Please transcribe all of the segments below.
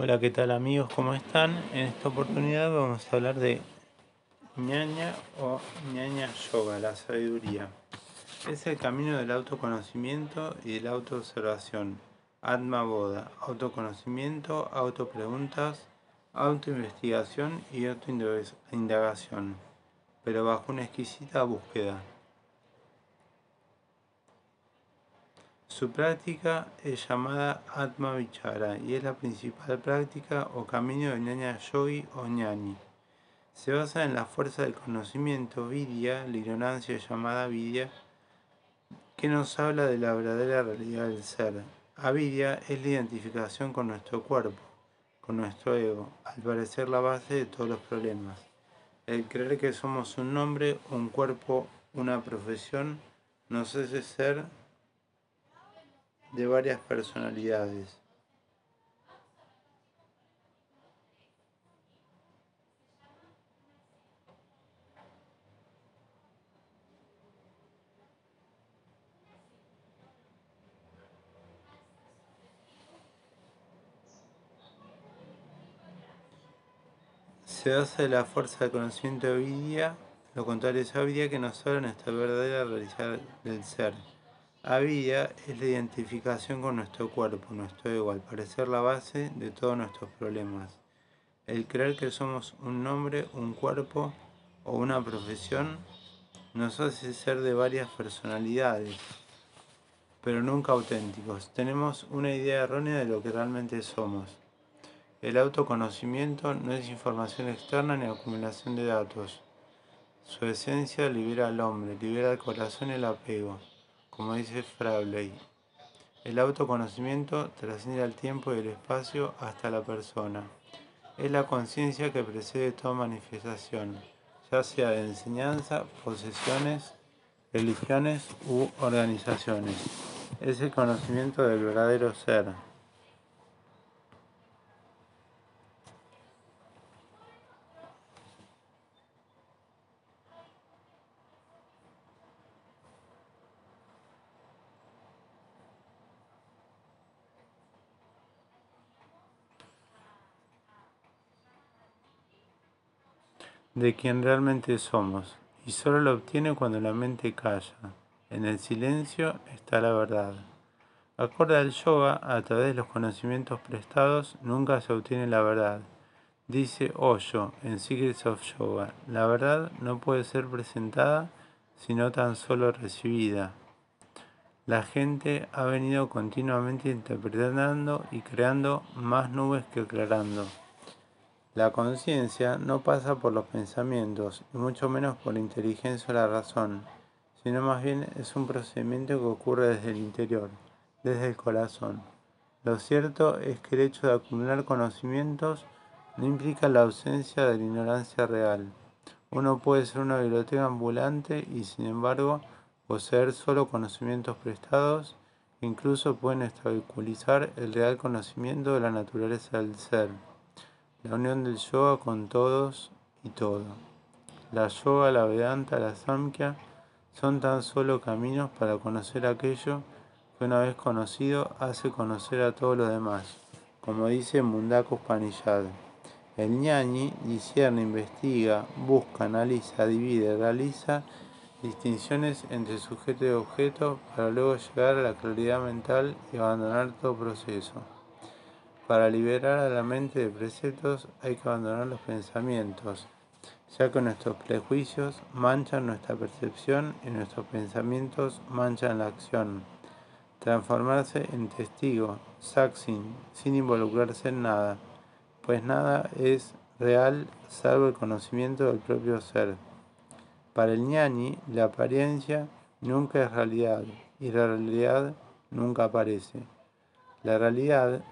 Hola, ¿qué tal amigos? ¿Cómo están? En esta oportunidad vamos a hablar de ñaña o ñaña yoga, la sabiduría. Es el camino del autoconocimiento y de la autoobservación. Atma Boda, autoconocimiento, autopreguntas, autoinvestigación y autoindagación, pero bajo una exquisita búsqueda. Su práctica es llamada Atma Vichara y es la principal práctica o camino de ñaña yogi o ñani. Se basa en la fuerza del conocimiento, vidya, la ignorancia llamada vidya, que nos habla de la verdadera realidad del ser. Avidya es la identificación con nuestro cuerpo, con nuestro ego, al parecer la base de todos los problemas. El creer que somos un nombre, un cuerpo, una profesión, nos hace ser de varias personalidades. Se hace de la fuerza del conocimiento de lo contrario es que nos habla nuestra verdadera realidad del ser. Avidia es la identificación con nuestro cuerpo, nuestro ego, al parecer la base de todos nuestros problemas. El creer que somos un nombre, un cuerpo o una profesión nos hace ser de varias personalidades, pero nunca auténticos. Tenemos una idea errónea de lo que realmente somos. El autoconocimiento no es información externa ni acumulación de datos. Su esencia libera al hombre, libera el corazón y el apego como dice Frabley. El autoconocimiento trasciende al tiempo y el espacio hasta la persona. Es la conciencia que precede toda manifestación, ya sea de enseñanza, posesiones, religiones u organizaciones. Es el conocimiento del verdadero ser. De quien realmente somos, y solo lo obtiene cuando la mente calla. En el silencio está la verdad. Acorde al yoga, a través de los conocimientos prestados, nunca se obtiene la verdad. Dice Osho en Secrets of Yoga, la verdad no puede ser presentada, sino tan solo recibida. La gente ha venido continuamente interpretando y creando más nubes que aclarando. La conciencia no pasa por los pensamientos, y mucho menos por la inteligencia o la razón, sino más bien es un procedimiento que ocurre desde el interior, desde el corazón. Lo cierto es que el hecho de acumular conocimientos no implica la ausencia de la ignorancia real. Uno puede ser una biblioteca ambulante y sin embargo poseer solo conocimientos prestados que incluso pueden establecer el real conocimiento de la naturaleza del ser la unión del yoga con todos y todo. La yoga, la vedanta, la samkhya son tan solo caminos para conocer aquello que una vez conocido hace conocer a todos los demás, como dice Mundaka Upanishad. El ñañi discierne, investiga, busca, analiza, divide, realiza distinciones entre sujeto y objeto para luego llegar a la claridad mental y abandonar todo proceso. Para liberar a la mente de preceptos hay que abandonar los pensamientos, ya que nuestros prejuicios manchan nuestra percepción y nuestros pensamientos manchan la acción. Transformarse en testigo, saxin, sin involucrarse en nada, pues nada es real salvo el conocimiento del propio ser. Para el ñani, la apariencia nunca es realidad y la realidad nunca aparece. La realidad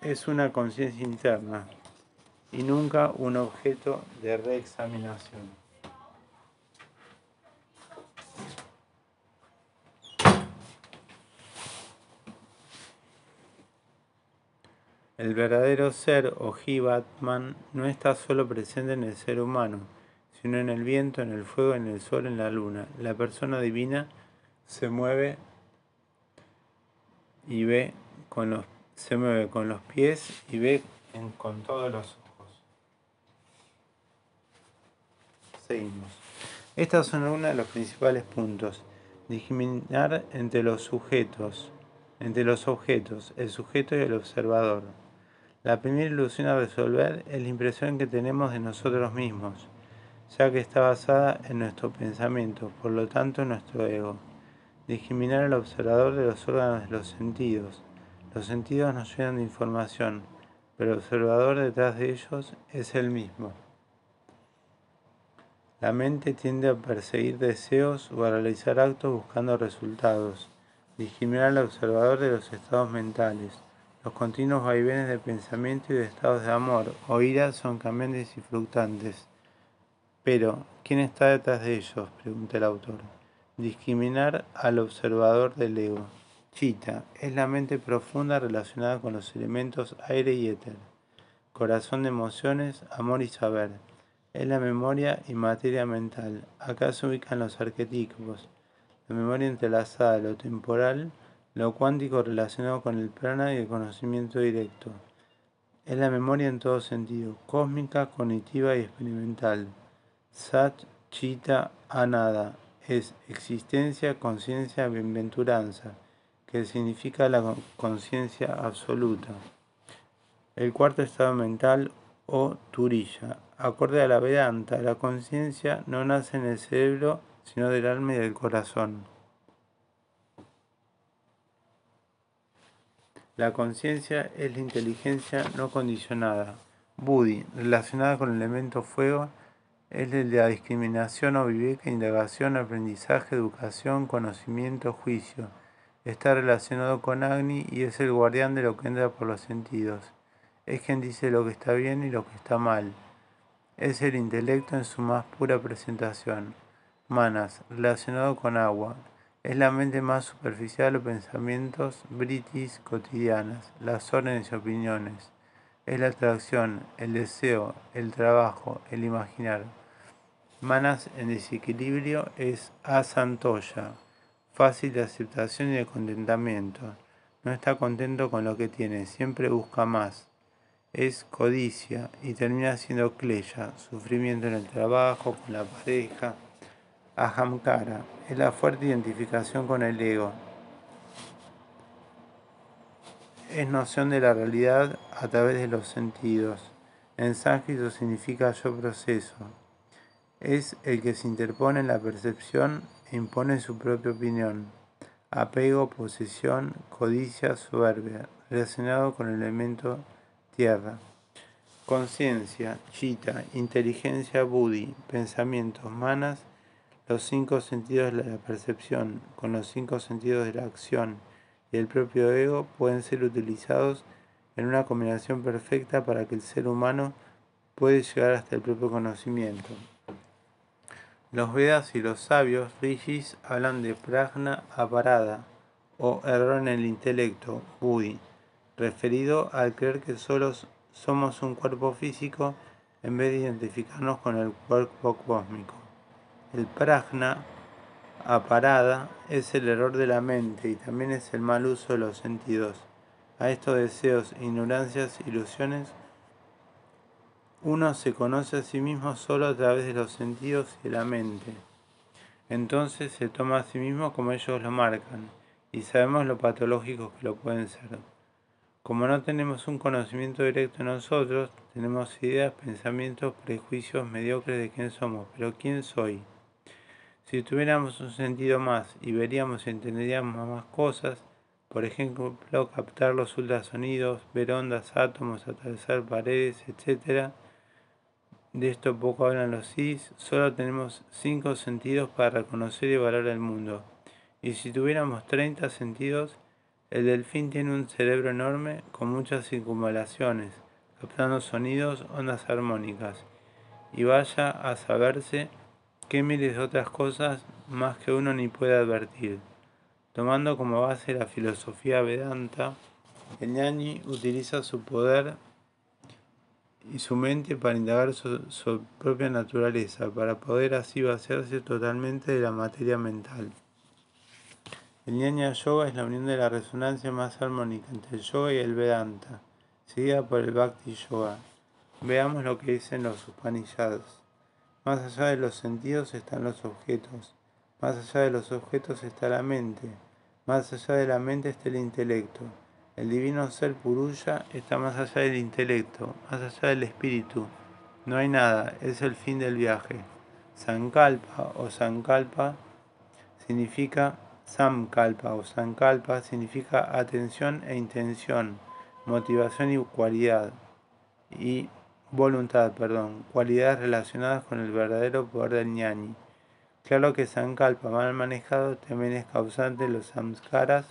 es una conciencia interna y nunca un objeto de reexaminación. El verdadero ser o Jivatman no está solo presente en el ser humano, sino en el viento, en el fuego, en el sol, en la luna. La persona divina se mueve y ve con los se mueve con los pies y ve con todos los ojos. Seguimos. Estos son algunos de los principales puntos. Discriminar entre los sujetos, entre los objetos, el sujeto y el observador. La primera ilusión a resolver es la impresión que tenemos de nosotros mismos, ya que está basada en nuestro pensamiento, por lo tanto en nuestro ego. Discriminar al observador de los órganos de los sentidos. Los sentidos nos llenan de información, pero el observador detrás de ellos es el mismo. La mente tiende a perseguir deseos o a realizar actos buscando resultados. Discriminar al observador de los estados mentales. Los continuos vaivenes de pensamiento y de estados de amor o ira son cambiantes y fluctuantes. Pero, ¿quién está detrás de ellos? pregunta el autor. Discriminar al observador del ego. Chita es la mente profunda relacionada con los elementos aire y éter. Corazón de emociones, amor y saber. Es la memoria y materia mental. Acá se ubican los arquetipos. La memoria entrelazada, lo temporal, lo cuántico relacionado con el prana y el conocimiento directo. Es la memoria en todo sentido, cósmica, cognitiva y experimental. Sat, Chita, Anada, es existencia, conciencia, bienventuranza, que significa la conciencia absoluta. El cuarto estado mental o turilla. Acorde a la Vedanta, la conciencia no nace en el cerebro, sino del alma y del corazón. La conciencia es la inteligencia no condicionada. Buddhi, relacionada con el elemento fuego, es el de la discriminación o viveka, indagación, aprendizaje, educación, conocimiento, juicio. Está relacionado con Agni y es el guardián de lo que entra por los sentidos. Es quien dice lo que está bien y lo que está mal. Es el intelecto en su más pura presentación. Manas, relacionado con agua. Es la mente más superficial o pensamientos britis cotidianas, las órdenes y opiniones. Es la atracción, el deseo, el trabajo, el imaginar. Manas en desequilibrio es asantoya, fácil de aceptación y de contentamiento. No está contento con lo que tiene, siempre busca más. Es codicia y termina siendo cleya, sufrimiento en el trabajo, con la pareja Ahamkara es la fuerte identificación con el ego. Es noción de la realidad a través de los sentidos. En sánscrito significa yo proceso. Es el que se interpone en la percepción impone su propia opinión. Apego, posesión, codicia, soberbia, relacionado con el elemento tierra. Conciencia, chita, inteligencia, buddhi, pensamientos, manas, los cinco sentidos de la percepción con los cinco sentidos de la acción y el propio ego pueden ser utilizados en una combinación perfecta para que el ser humano pueda llegar hasta el propio conocimiento. Los Vedas y los sabios rishis hablan de prajna aparada o error en el intelecto, buddhi, referido al creer que solos somos un cuerpo físico en vez de identificarnos con el cuerpo cósmico. El prajna, aparada, es el error de la mente y también es el mal uso de los sentidos. A estos deseos, ignorancias, ilusiones, uno se conoce a sí mismo solo a través de los sentidos y la mente. Entonces se toma a sí mismo como ellos lo marcan y sabemos lo patológicos que lo pueden ser. Como no tenemos un conocimiento directo de nosotros, tenemos ideas, pensamientos, prejuicios mediocres de quién somos, pero ¿quién soy? Si tuviéramos un sentido más y veríamos y entenderíamos más cosas, por ejemplo, captar los ultrasonidos, ver ondas, átomos, atravesar paredes, etc. De esto poco hablan los CIS, solo tenemos cinco sentidos para reconocer y valorar el mundo. Y si tuviéramos 30 sentidos, el delfín tiene un cerebro enorme con muchas circunvalaciones, captando sonidos, ondas armónicas. Y vaya a saberse que miles de otras cosas más que uno ni puede advertir. Tomando como base la filosofía Vedanta, el ñañi utiliza su poder y su mente para indagar su, su, propia naturaleza, para poder así vaciarse totalmente de la materia mental. El Jnana Yoga es la unión de la resonancia más armónica entre el yoga y el Vedanta, seguida por el Bhakti Yoga. Veamos lo que dicen los Upanishads. Más allá de los sentidos están los objetos, más allá de los objetos está la mente, más allá de la mente está el intelecto. El divino ser Purusha está más allá del intelecto, más allá del espíritu. No hay nada, es el fin del viaje. Sankalpa o Sankalpa significa Samkalpa o Sankalpa significa atención e intención, motivación y cualidad. Y voluntad, perdón, cualidades relacionadas con el verdadero poder del ñani. Claro que Sankalpa mal manejado también es causante de los samskaras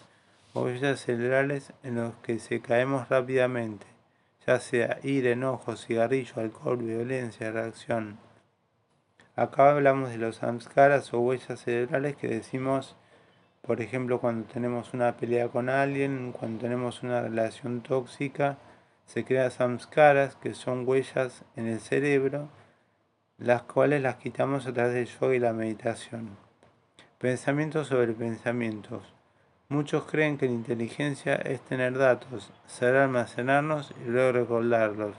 huellas cerebrales en los que se caemos rápidamente, ya sea ira, enojo, cigarrillo, alcohol, violencia, reacción. Acá hablamos de los samskaras o huellas cerebrales que decimos, por ejemplo, cuando tenemos una pelea con alguien, cuando tenemos una relación tóxica, se crean samskaras, que son huellas en el cerebro, las cuales las quitamos a través del yoga y la meditación. Pensamientos sobre pensamientos. Muchos creen que la inteligencia es tener datos, saber almacenarnos y luego recordarlos.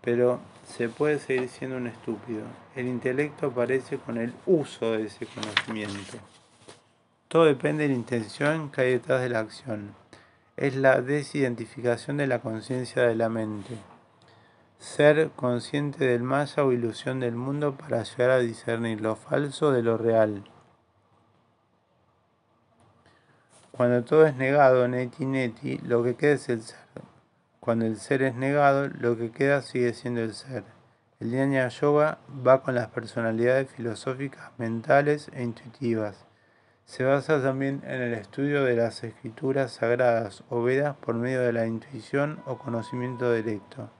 Pero se puede seguir siendo un estúpido. El intelecto aparece con el uso de ese conocimiento. Todo depende de la intención que hay detrás de la acción es la desidentificación de la conciencia de la mente. Ser consciente del masa o ilusión del mundo para llegar a discernir lo falso de lo real. Cuando todo es negado, neti neti, lo que queda es el ser. Cuando el ser es negado, lo que queda sigue siendo el ser. El Jnana Yoga va con las personalidades filosóficas, mentales e intuitivas se basa también en el estudio de las escrituras sagradas o Vedas por medio de la intuición o conocimiento directo.